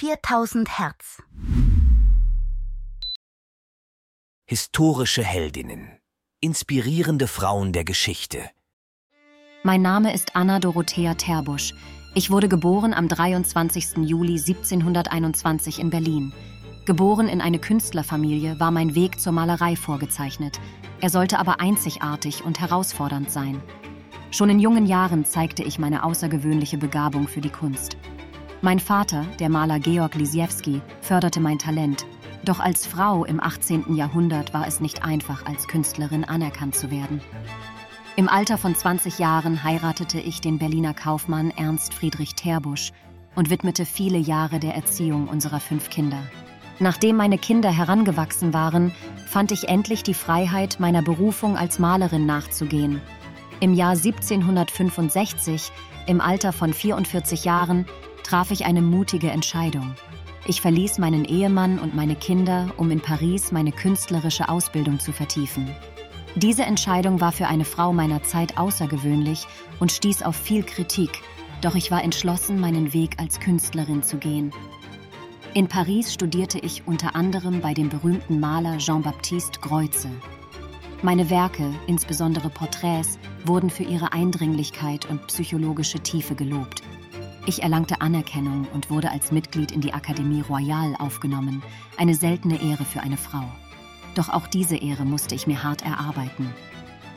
4000 Hertz. Historische Heldinnen. Inspirierende Frauen der Geschichte. Mein Name ist Anna Dorothea Terbusch. Ich wurde geboren am 23. Juli 1721 in Berlin. Geboren in eine Künstlerfamilie war mein Weg zur Malerei vorgezeichnet. Er sollte aber einzigartig und herausfordernd sein. Schon in jungen Jahren zeigte ich meine außergewöhnliche Begabung für die Kunst. Mein Vater, der Maler Georg Lisiewski, förderte mein Talent. Doch als Frau im 18. Jahrhundert war es nicht einfach, als Künstlerin anerkannt zu werden. Im Alter von 20 Jahren heiratete ich den Berliner Kaufmann Ernst Friedrich Terbusch und widmete viele Jahre der Erziehung unserer fünf Kinder. Nachdem meine Kinder herangewachsen waren, fand ich endlich die Freiheit, meiner Berufung als Malerin nachzugehen. Im Jahr 1765, im Alter von 44 Jahren, traf ich eine mutige Entscheidung. Ich verließ meinen Ehemann und meine Kinder, um in Paris meine künstlerische Ausbildung zu vertiefen. Diese Entscheidung war für eine Frau meiner Zeit außergewöhnlich und stieß auf viel Kritik, doch ich war entschlossen, meinen Weg als Künstlerin zu gehen. In Paris studierte ich unter anderem bei dem berühmten Maler Jean-Baptiste Greuze. Meine Werke, insbesondere Porträts, wurden für ihre Eindringlichkeit und psychologische Tiefe gelobt. Ich erlangte Anerkennung und wurde als Mitglied in die Akademie Royale aufgenommen, eine seltene Ehre für eine Frau. Doch auch diese Ehre musste ich mir hart erarbeiten.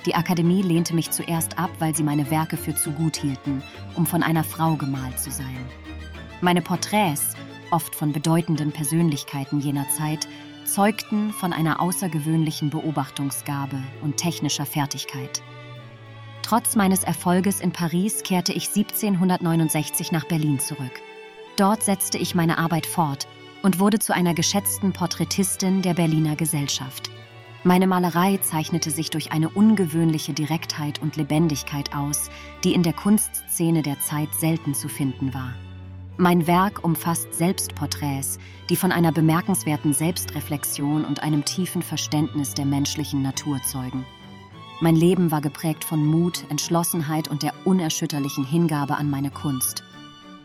Die Akademie lehnte mich zuerst ab, weil sie meine Werke für zu gut hielten, um von einer Frau gemalt zu sein. Meine Porträts, oft von bedeutenden Persönlichkeiten jener Zeit, zeugten von einer außergewöhnlichen Beobachtungsgabe und technischer Fertigkeit. Trotz meines Erfolges in Paris kehrte ich 1769 nach Berlin zurück. Dort setzte ich meine Arbeit fort und wurde zu einer geschätzten Porträtistin der Berliner Gesellschaft. Meine Malerei zeichnete sich durch eine ungewöhnliche Direktheit und Lebendigkeit aus, die in der Kunstszene der Zeit selten zu finden war. Mein Werk umfasst Selbstporträts, die von einer bemerkenswerten Selbstreflexion und einem tiefen Verständnis der menschlichen Natur zeugen. Mein Leben war geprägt von Mut, Entschlossenheit und der unerschütterlichen Hingabe an meine Kunst.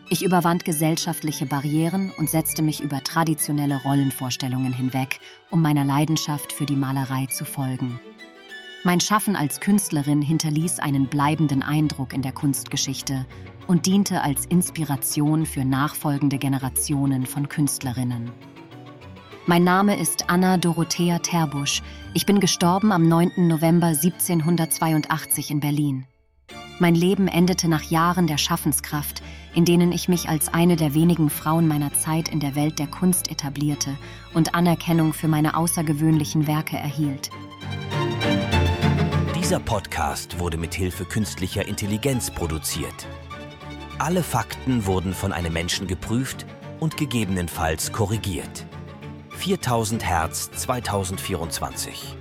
Ich überwand gesellschaftliche Barrieren und setzte mich über traditionelle Rollenvorstellungen hinweg, um meiner Leidenschaft für die Malerei zu folgen. Mein Schaffen als Künstlerin hinterließ einen bleibenden Eindruck in der Kunstgeschichte und diente als Inspiration für nachfolgende Generationen von Künstlerinnen. Mein Name ist Anna Dorothea Terbusch. Ich bin gestorben am 9. November 1782 in Berlin. Mein Leben endete nach Jahren der Schaffenskraft, in denen ich mich als eine der wenigen Frauen meiner Zeit in der Welt der Kunst etablierte und Anerkennung für meine außergewöhnlichen Werke erhielt. Dieser Podcast wurde mit Hilfe künstlicher Intelligenz produziert. Alle Fakten wurden von einem Menschen geprüft und gegebenenfalls korrigiert. 4000 Hertz 2024.